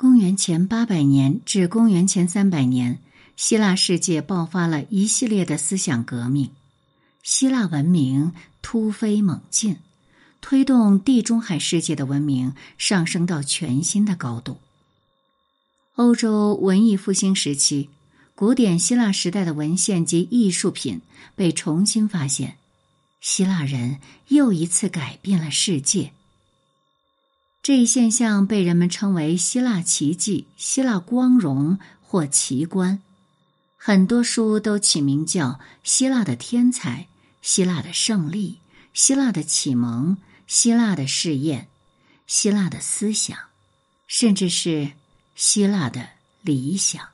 公元前八百年至公元前三百年，希腊世界爆发了一系列的思想革命，希腊文明突飞猛进，推动地中海世界的文明上升到全新的高度。欧洲文艺复兴时期，古典希腊时代的文献及艺术品被重新发现，希腊人又一次改变了世界。这一现象被人们称为“希腊奇迹”“希腊光荣”或“奇观”，很多书都起名叫“希腊的天才”“希腊的胜利”“希腊的启蒙”“希腊的试验”“希腊的思想”，甚至是“希腊的理想”。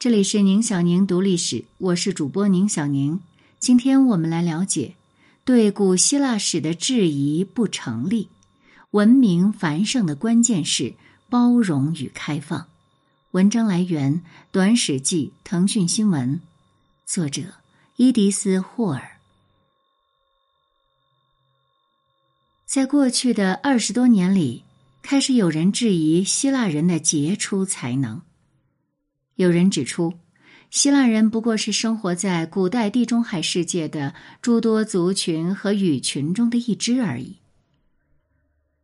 这里是宁小宁读历史，我是主播宁小宁。今天我们来了解对古希腊史的质疑不成立。文明繁盛的关键是包容与开放。文章来源《短史记》，腾讯新闻，作者伊迪丝·霍尔。在过去的二十多年里，开始有人质疑希腊人的杰出才能。有人指出，希腊人不过是生活在古代地中海世界的诸多族群和语群中的一支而已。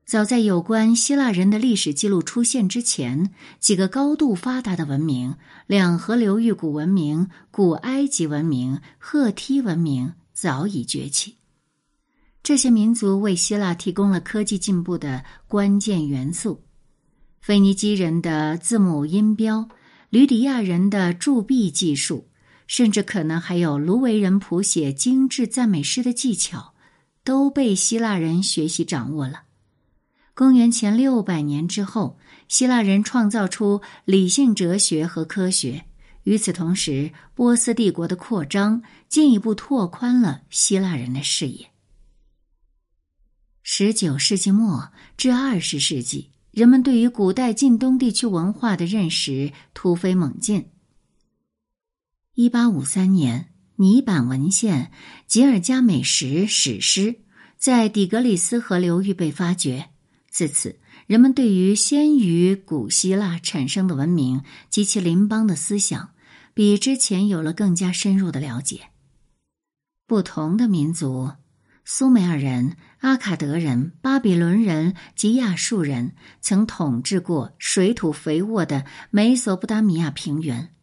早在有关希腊人的历史记录出现之前，几个高度发达的文明——两河流域古文明、古埃及文明、赫梯文明——早已崛起。这些民族为希腊提供了科技进步的关键元素：腓尼基人的字母音标、吕底亚人的铸币技术，甚至可能还有卢维人谱写精致赞美诗的技巧，都被希腊人学习掌握了。公元前六百年之后，希腊人创造出理性哲学和科学。与此同时，波斯帝国的扩张进一步拓宽了希腊人的视野。十九世纪末至二十世纪，人们对于古代近东地区文化的认识突飞猛进。一八五三年，泥板文献《吉尔加美什史诗》在底格里斯河流域被发掘。自此，人们对于先于古希腊产生的文明及其邻邦的思想，比之前有了更加深入的了解。不同的民族——苏美尔人、阿卡德人、巴比伦人及亚述人，曾统治过水土肥沃的美索不达米亚平原。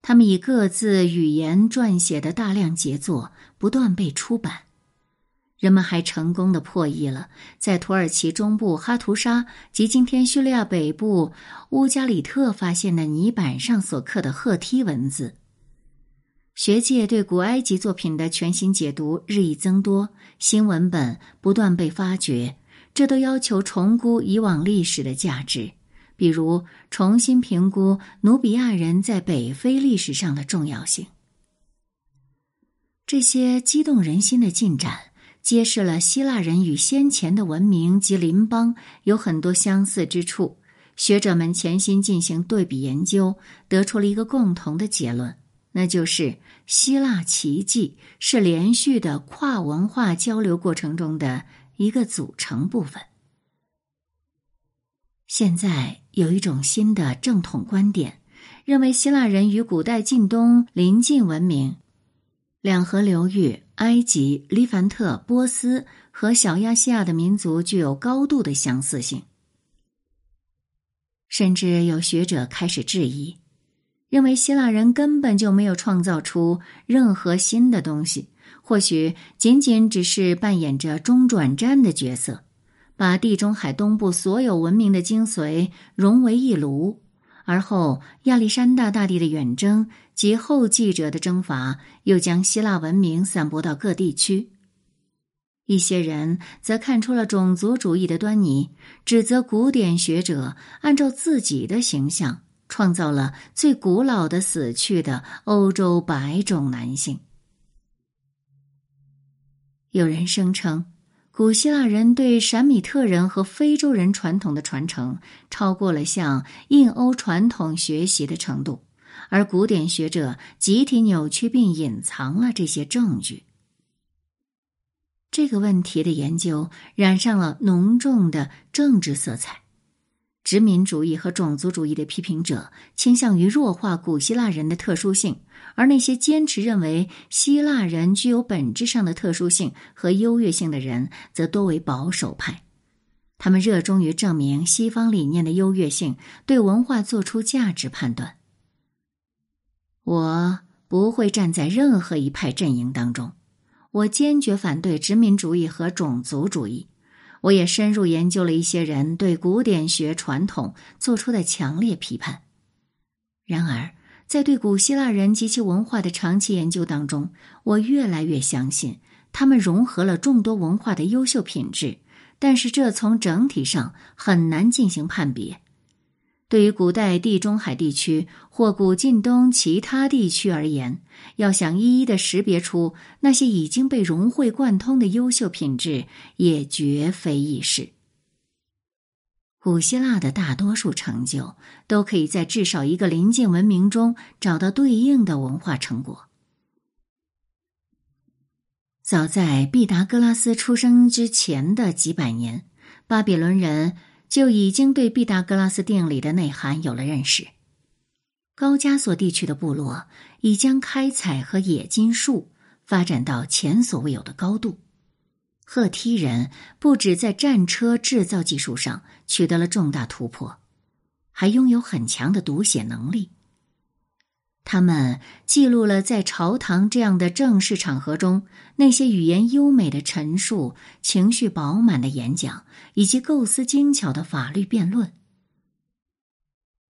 他们以各自语言撰写的大量杰作不断被出版。人们还成功的破译了在土耳其中部哈图沙及今天叙利亚北部乌加里特发现的泥板上所刻的赫梯文字。学界对古埃及作品的全新解读日益增多，新文本不断被发掘，这都要求重估以往历史的价值，比如重新评估努比亚人在北非历史上的重要性。这些激动人心的进展。揭示了希腊人与先前的文明及邻邦有很多相似之处。学者们潜心进行对比研究，得出了一个共同的结论，那就是希腊奇迹是连续的跨文化交流过程中的一个组成部分。现在有一种新的正统观点，认为希腊人与古代近东邻近文明。两河流域、埃及、黎凡特、波斯和小亚细亚的民族具有高度的相似性，甚至有学者开始质疑，认为希腊人根本就没有创造出任何新的东西，或许仅仅只是扮演着中转站的角色，把地中海东部所有文明的精髓融为一炉。而后，亚历山大大帝的远征及后继者的征伐，又将希腊文明散播到各地区。一些人则看出了种族主义的端倪，指责古典学者按照自己的形象创造了最古老的死去的欧洲白种男性。有人声称。古希腊人对闪米特人和非洲人传统的传承超过了向印欧传统学习的程度，而古典学者集体扭曲并隐藏了这些证据。这个问题的研究染上了浓重的政治色彩，殖民主义和种族主义的批评者倾向于弱化古希腊人的特殊性，而那些坚持认为希腊人具有本质上的特殊性和优越性的人，则多为保守派。他们热衷于证明西方理念的优越性，对文化做出价值判断。我不会站在任何一派阵营当中，我坚决反对殖民主义和种族主义。我也深入研究了一些人对古典学传统做出的强烈批判。然而，在对古希腊人及其文化的长期研究当中，我越来越相信他们融合了众多文化的优秀品质，但是这从整体上很难进行判别。对于古代地中海地区或古近东其他地区而言，要想一一的识别出那些已经被融会贯通的优秀品质，也绝非易事。古希腊的大多数成就都可以在至少一个邻近文明中找到对应的文化成果。早在毕达哥拉斯出生之前的几百年，巴比伦人。就已经对毕达哥拉斯定理的内涵有了认识。高加索地区的部落已将开采和冶金术发展到前所未有的高度。赫梯人不止在战车制造技术上取得了重大突破，还拥有很强的读写能力。他们记录了在朝堂这样的正式场合中那些语言优美的陈述、情绪饱满的演讲以及构思精巧的法律辩论。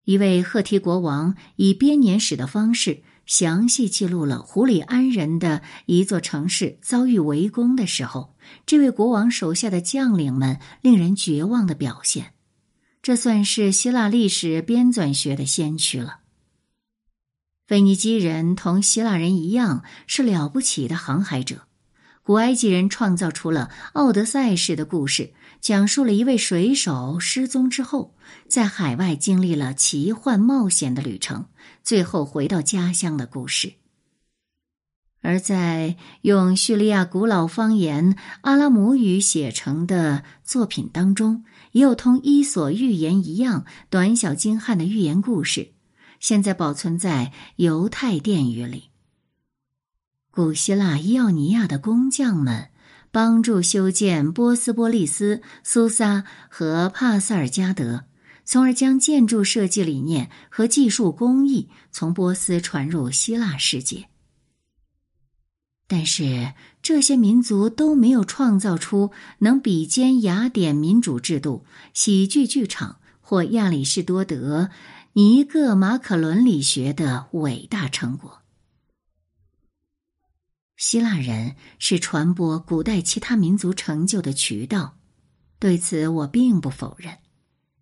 一位赫梯国王以编年史的方式详细记录了胡里安人的一座城市遭遇围攻的时候，这位国王手下的将领们令人绝望的表现。这算是希腊历史编纂学的先驱了。腓尼基人同希腊人一样是了不起的航海者。古埃及人创造出了奥德赛式的故事，讲述了一位水手失踪之后，在海外经历了奇幻冒险的旅程，最后回到家乡的故事。而在用叙利亚古老方言阿拉姆语写成的作品当中，也有同《伊索寓言》一样短小精悍的寓言故事。现在保存在犹太殿宇里。古希腊伊奥尼亚的工匠们帮助修建波斯波利斯、苏萨和帕萨尔加德，从而将建筑设计理念和技术工艺从波斯传入希腊世界。但是，这些民族都没有创造出能比肩雅典民主制度、喜剧剧场或亚里士多德。一个马可伦理学的伟大成果。希腊人是传播古代其他民族成就的渠道，对此我并不否认。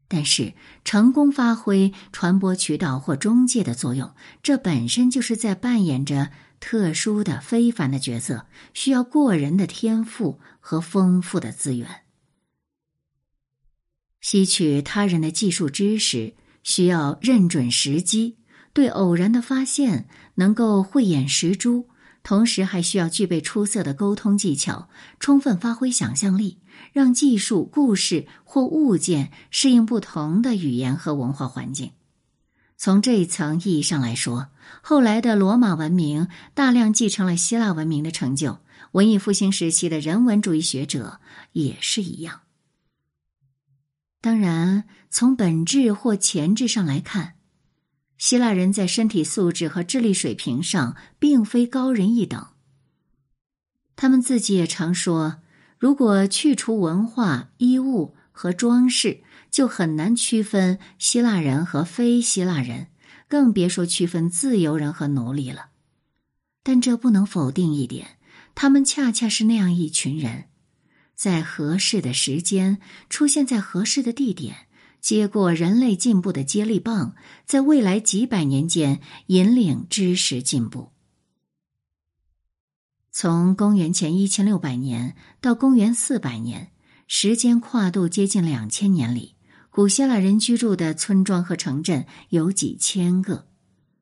但是，成功发挥传播渠道或中介的作用，这本身就是在扮演着特殊的、非凡的角色，需要过人的天赋和丰富的资源。吸取他人的技术知识。需要认准时机，对偶然的发现能够慧眼识珠，同时还需要具备出色的沟通技巧，充分发挥想象力，让技术、故事或物件适应不同的语言和文化环境。从这一层意义上来说，后来的罗马文明大量继承了希腊文明的成就，文艺复兴时期的人文主义学者也是一样。当然，从本质或前置上来看，希腊人在身体素质和智力水平上并非高人一等。他们自己也常说，如果去除文化、衣物和装饰，就很难区分希腊人和非希腊人，更别说区分自由人和奴隶了。但这不能否定一点，他们恰恰是那样一群人。在合适的时间出现在合适的地点，接过人类进步的接力棒，在未来几百年间引领知识进步。从公元前一千六百年到公元四百年，时间跨度接近两千年里，古希腊人居住的村庄和城镇有几千个，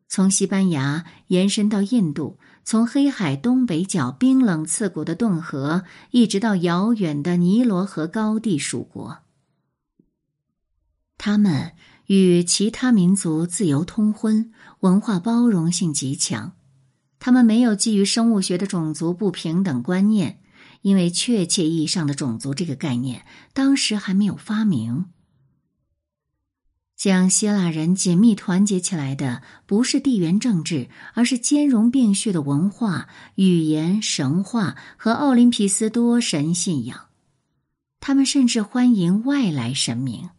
从西班牙延伸到印度。从黑海东北角冰冷刺骨的顿河，一直到遥远的尼罗河高地属国，他们与其他民族自由通婚，文化包容性极强。他们没有基于生物学的种族不平等观念，因为确切意义上的种族这个概念当时还没有发明。将希腊人紧密团结起来的不是地缘政治，而是兼容并蓄的文化、语言、神话和奥林匹斯多神信仰。他们甚至欢迎外来神明，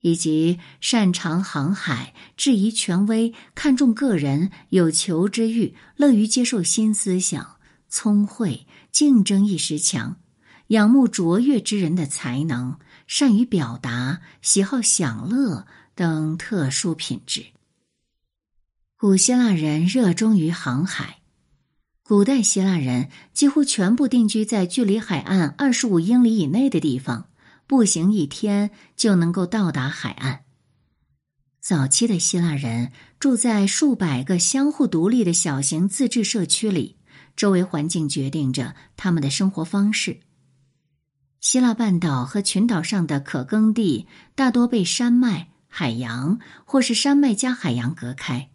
以及擅长航海、质疑权威、看重个人、有求知欲、乐于接受新思想、聪慧、竞争意识强、仰慕卓越之人的才能。善于表达、喜好享乐等特殊品质。古希腊人热衷于航海，古代希腊人几乎全部定居在距离海岸二十五英里以内的地方，步行一天就能够到达海岸。早期的希腊人住在数百个相互独立的小型自治社区里，周围环境决定着他们的生活方式。希腊半岛和群岛上的可耕地大多被山脉、海洋或是山脉加海洋隔开。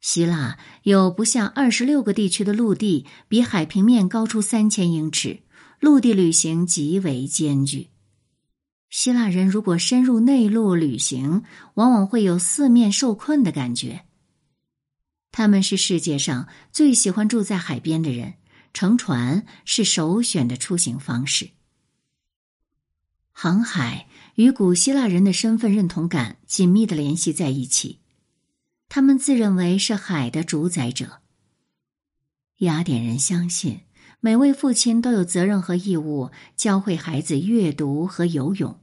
希腊有不下二十六个地区的陆地比海平面高出三千英尺，陆地旅行极为艰巨。希腊人如果深入内陆旅行，往往会有四面受困的感觉。他们是世界上最喜欢住在海边的人，乘船是首选的出行方式。航海与古希腊人的身份认同感紧密的联系在一起，他们自认为是海的主宰者。雅典人相信，每位父亲都有责任和义务教会孩子阅读和游泳。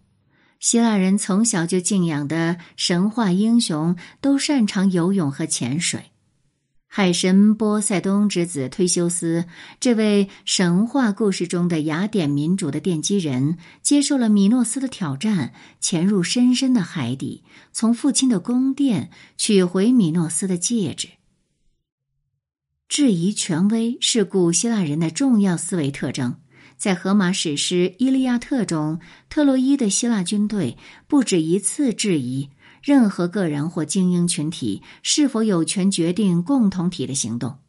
希腊人从小就敬仰的神话英雄都擅长游泳和潜水。海神波塞冬之子忒修斯，这位神话故事中的雅典民主的奠基人，接受了米诺斯的挑战，潜入深深的海底，从父亲的宫殿取回米诺斯的戒指。质疑权威是古希腊人的重要思维特征。在荷马史诗《伊利亚特》中，特洛伊的希腊军队不止一次质疑。任何个人或精英群体是否有权决定共同体的行动？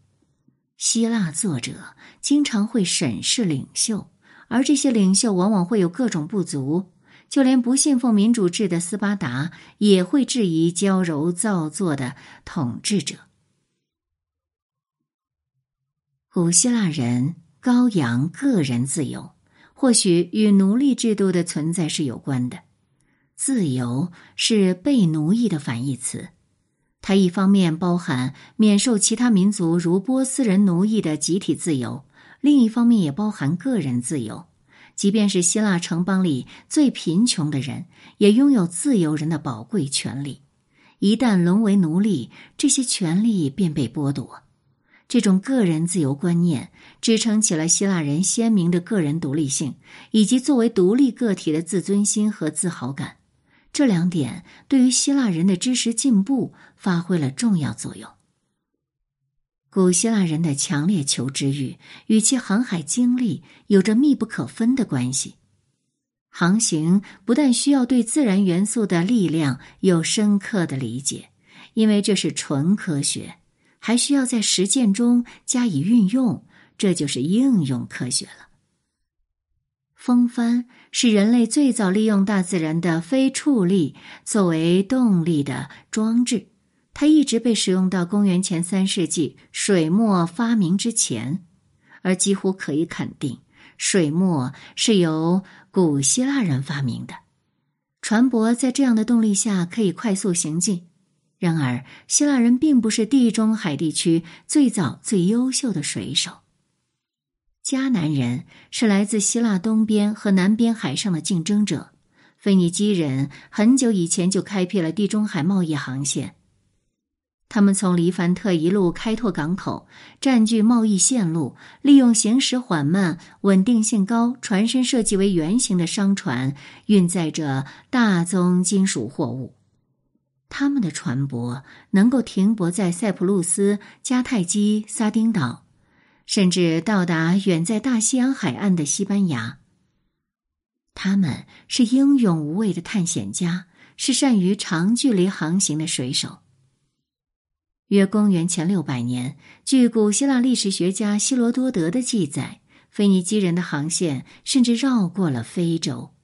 希腊作者经常会审视领袖，而这些领袖往往会有各种不足。就连不信奉民主制的斯巴达也会质疑娇柔造作的统治者。古希腊人高扬个人自由，或许与奴隶制度的存在是有关的。自由是被奴役的反义词，它一方面包含免受其他民族如波斯人奴役的集体自由，另一方面也包含个人自由。即便是希腊城邦里最贫穷的人，也拥有自由人的宝贵权利。一旦沦为奴隶，这些权利便被剥夺。这种个人自由观念支撑起了希腊人鲜明的个人独立性，以及作为独立个体的自尊心和自豪感。这两点对于希腊人的知识进步发挥了重要作用。古希腊人的强烈求知欲与其航海经历有着密不可分的关系。航行不但需要对自然元素的力量有深刻的理解，因为这是纯科学，还需要在实践中加以运用，这就是应用科学了。风帆是人类最早利用大自然的非触力作为动力的装置，它一直被使用到公元前三世纪水墨发明之前，而几乎可以肯定，水墨是由古希腊人发明的。船舶在这样的动力下可以快速行进。然而，希腊人并不是地中海地区最早最优秀的水手。迦南人是来自希腊东边和南边海上的竞争者。腓尼基人很久以前就开辟了地中海贸易航线。他们从黎凡特一路开拓港口，占据贸易线路，利用行驶缓慢、稳定性高、船身设计为圆形的商船，运载着大宗金属货物。他们的船舶能够停泊在塞浦路斯、迦太基、撒丁岛。甚至到达远在大西洋海岸的西班牙。他们是英勇无畏的探险家，是善于长距离航行的水手。约公元前六百年，据古希腊历史学家希罗多德的记载，腓尼基人的航线甚至绕过了非洲。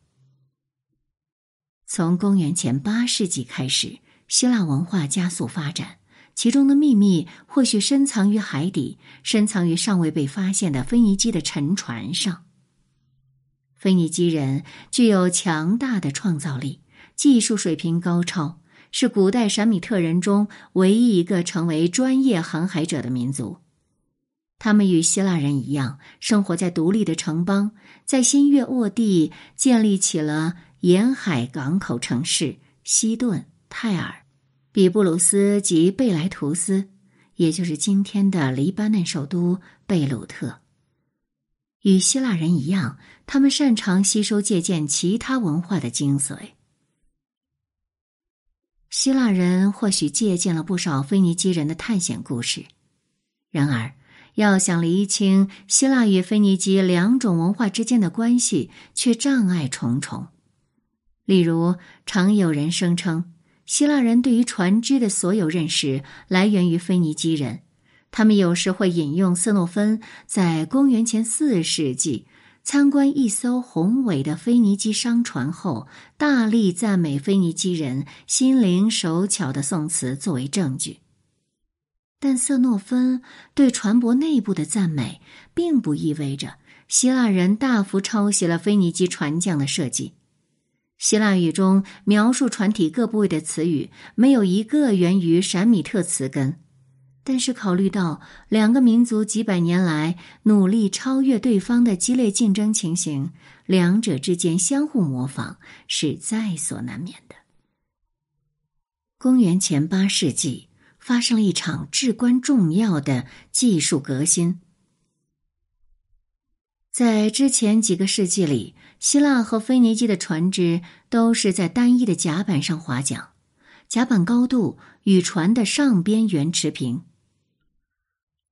从公元前八世纪开始，希腊文化加速发展，其中的秘密或许深藏于海底，深藏于尚未被发现的腓尼基的沉船上。腓尼基人具有强大的创造力，技术水平高超。是古代闪米特人中唯一一个成为专业航海者的民族。他们与希腊人一样，生活在独立的城邦，在新月沃地建立起了沿海港口城市西顿、泰尔、比布鲁斯及贝莱图斯，也就是今天的黎巴嫩首都贝鲁特。与希腊人一样，他们擅长吸收借鉴其他文化的精髓。希腊人或许借鉴了不少腓尼基人的探险故事，然而，要想厘清希腊与腓尼基两种文化之间的关系，却障碍重重。例如，常有人声称，希腊人对于船只的所有认识来源于腓尼基人，他们有时会引用色诺芬在公元前四世纪。参观一艘宏伟的腓尼基商船后，大力赞美腓尼基人心灵手巧的宋词作为证据。但瑟诺芬对船舶内部的赞美，并不意味着希腊人大幅抄袭了腓尼基船匠的设计。希腊语中描述船体各部位的词语，没有一个源于闪米特词根。但是，考虑到两个民族几百年来努力超越对方的激烈竞争情形，两者之间相互模仿是在所难免的。公元前八世纪发生了一场至关重要的技术革新。在之前几个世纪里，希腊和腓尼基的船只都是在单一的甲板上划桨，甲板高度与船的上边缘持平。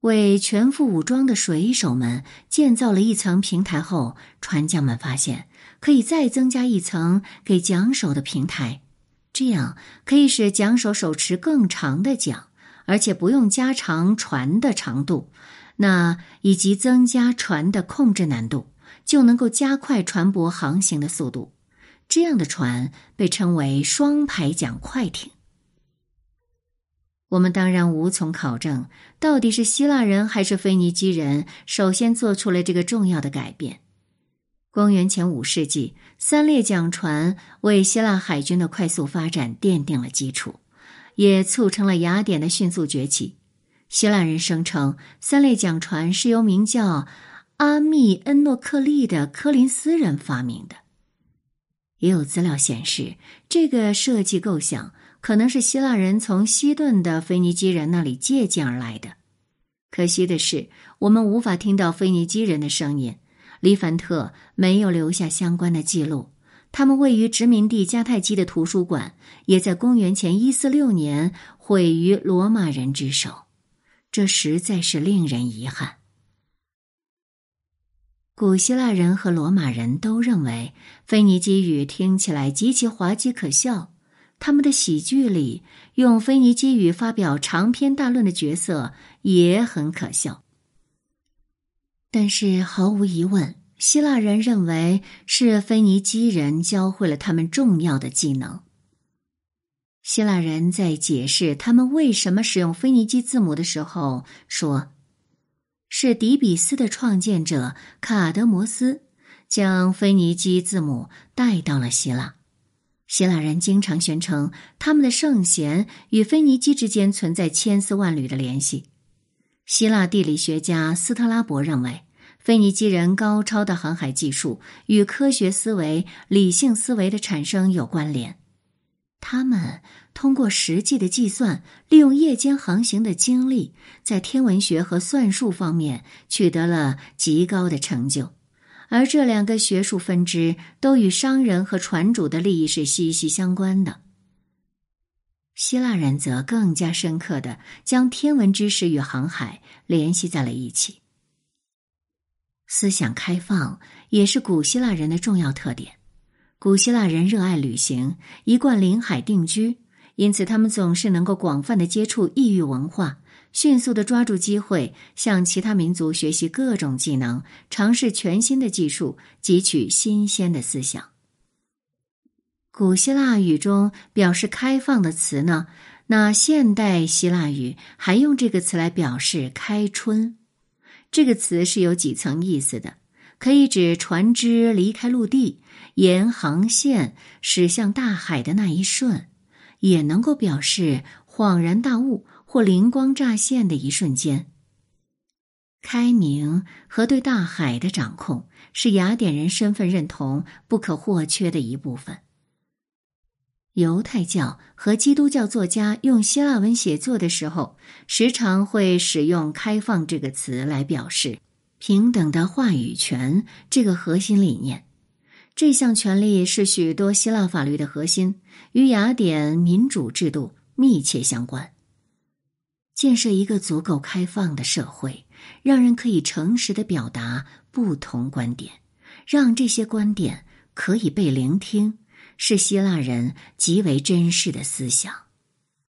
为全副武装的水手们建造了一层平台后，船匠们发现可以再增加一层给桨手的平台，这样可以使桨手手持更长的桨，而且不用加长船的长度，那以及增加船的控制难度，就能够加快船舶航行的速度。这样的船被称为双排桨快艇。我们当然无从考证，到底是希腊人还是腓尼基人首先做出了这个重要的改变。公元前五世纪，三列桨船为希腊海军的快速发展奠定了基础，也促成了雅典的迅速崛起。希腊人声称，三列桨船是由名叫阿密恩诺克利的科林斯人发明的。也有资料显示，这个设计构想。可能是希腊人从西顿的腓尼基人那里借鉴而来的。可惜的是，我们无法听到腓尼基人的声音。黎凡特没有留下相关的记录。他们位于殖民地迦太基的图书馆，也在公元前一四六年毁于罗马人之手。这实在是令人遗憾。古希腊人和罗马人都认为腓尼基语听起来极其滑稽可笑。他们的喜剧里用腓尼基语发表长篇大论的角色也很可笑，但是毫无疑问，希腊人认为是腓尼基人教会了他们重要的技能。希腊人在解释他们为什么使用腓尼基字母的时候说：“是底比斯的创建者卡德摩斯将腓尼基字母带到了希腊。”希腊人经常宣称，他们的圣贤与腓尼基之间存在千丝万缕的联系。希腊地理学家斯特拉伯认为，腓尼基人高超的航海技术与科学思维、理性思维的产生有关联。他们通过实际的计算，利用夜间航行的经历，在天文学和算术方面取得了极高的成就。而这两个学术分支都与商人和船主的利益是息息相关的。希腊人则更加深刻的将天文知识与航海联系在了一起。思想开放也是古希腊人的重要特点。古希腊人热爱旅行，一贯临海定居，因此他们总是能够广泛的接触异域文化，迅速的抓住机会，向其他民族学习各种技能，尝试全新的技术，汲取新鲜的思想。古希腊语中表示开放的词呢？那现代希腊语还用这个词来表示开春。这个词是有几层意思的，可以指船只离开陆地。沿航线驶向大海的那一瞬，也能够表示恍然大悟或灵光乍现的一瞬间。开明和对大海的掌控是雅典人身份认同不可或缺的一部分。犹太教和基督教作家用希腊文写作的时候，时常会使用“开放”这个词来表示平等的话语权这个核心理念。这项权利是许多希腊法律的核心，与雅典民主制度密切相关。建设一个足够开放的社会，让人可以诚实的表达不同观点，让这些观点可以被聆听，是希腊人极为珍视的思想。